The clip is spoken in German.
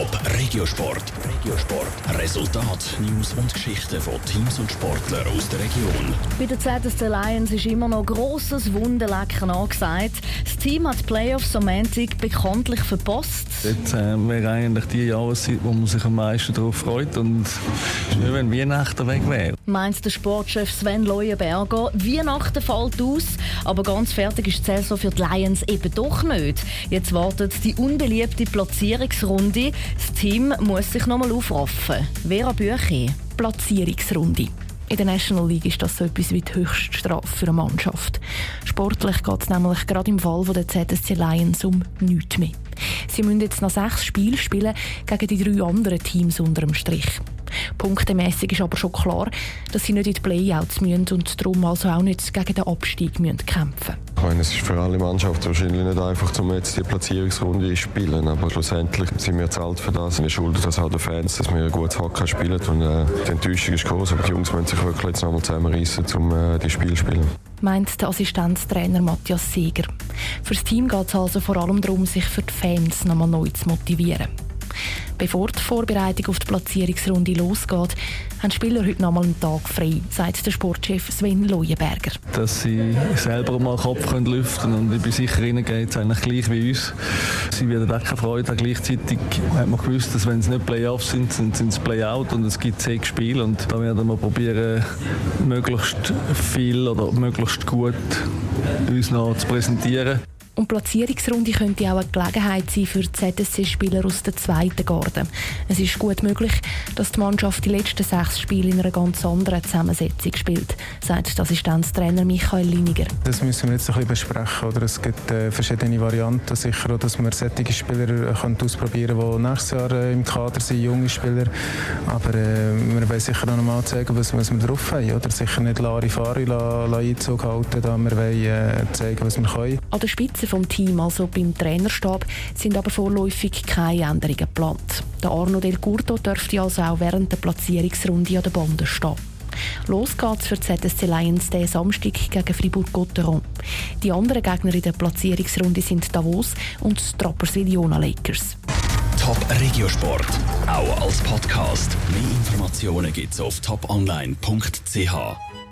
Top Regiosport. Regiosport. Resultat, News und Geschichten von Teams und Sportlern aus der Region. Bei den ZSC Lions ist immer noch grosses Wunderlecken angesagt. Das Team hat die Playoffs am Montag bekanntlich verpasst. Jetzt äh, wäre eigentlich die Jahreszeit, wo man sich am meisten darauf freut. Und es ist nicht, wenn Weihnachten weg wäre. Meint der Sportchef Sven Leuenberger. Weihnachten fällt aus, aber ganz fertig ist die Saison für die Lions eben doch nicht. Jetzt wartet die unbeliebte Platzierungsrunde. Das Team muss sich nochmal aufraffen. Vera Büchi. Platzierungsrunde. In der National League ist das so etwas wie die höchste Strafe für eine Mannschaft. Sportlich geht es nämlich gerade im Fall der ZSC Lions um nichts mehr. Sie müssen jetzt noch sechs Spiele spielen gegen die drei anderen Teams unter dem Strich. Punktemäßig ist aber schon klar, dass sie nicht in die Playouts müssen und darum also auch nicht gegen den Abstieg müssen kämpfen ich meine, es ist für alle Mannschaften wahrscheinlich nicht einfach, um jetzt die Platzierungsrunde zu spielen. Aber schlussendlich sind wir zahlt für das. Wir schulden das auch den Fans, dass wir ein gutes Hockey spielen. Und äh, die Enttäuschung ist groß. Aber die Jungs müssen sich wirklich jetzt nochmal zusammenreißen, um äh, die Spiele zu spielen. Meint der Assistenztrainer Matthias Seger. Für das Team geht es also vor allem darum, sich für die Fans nochmal neu zu motivieren. Bevor die Vorbereitung auf die Platzierungsrunde losgeht, haben Spieler heute noch mal einen Tag frei, sagt der Sportchef Sven Leuenberger. Dass sie selber mal den Kopf können lüften und ich bin sicher, ihnen geht es eigentlich gleich wie uns. Sie werden auch keine Freude haben. Gleichzeitig hat man gewusst, dass wenn es nicht Playoffs sind, sind, sind es Playout und es gibt sechs Spiele und da werden wir probieren, möglichst viel oder möglichst gut uns noch zu präsentieren. Und die Platzierungsrunde könnte auch eine Gelegenheit sein für ZSC-Spieler aus der zweiten Garde. Es ist gut möglich, dass die Mannschaft die letzten sechs Spiele in einer ganz anderen Zusammensetzung spielt, sagt der Assistenztrainer Michael Liniger. Das müssen wir jetzt ein bisschen besprechen. Oder? Es gibt äh, verschiedene Varianten. Sicher auch, dass wir solche Spieler äh, können ausprobieren können, die nächstes Jahr äh, im Kader sind, junge Spieler. Aber äh, wir wollen sicher noch mal zeigen, was, was wir drauf haben. Oder? Sicher nicht Larifari Einzug halten. Da wir wollen äh, zeigen, was wir können. An der Spitze Spitze vom Team, also beim Trainerstab, sind aber vorläufig keine Änderungen geplant. Der Arno Del Curto dürfte also auch während der Platzierungsrunde an der Bande stehen. Los geht's für die ZSC Lions den Samstag gegen Fribourg-Gotteron. Die anderen Gegner in der Platzierungsrunde sind Davos und die Trapperswil-Jona Lakers. Top Regiosport, auch als Podcast. Mehr Informationen gibt's auf toponline.ch.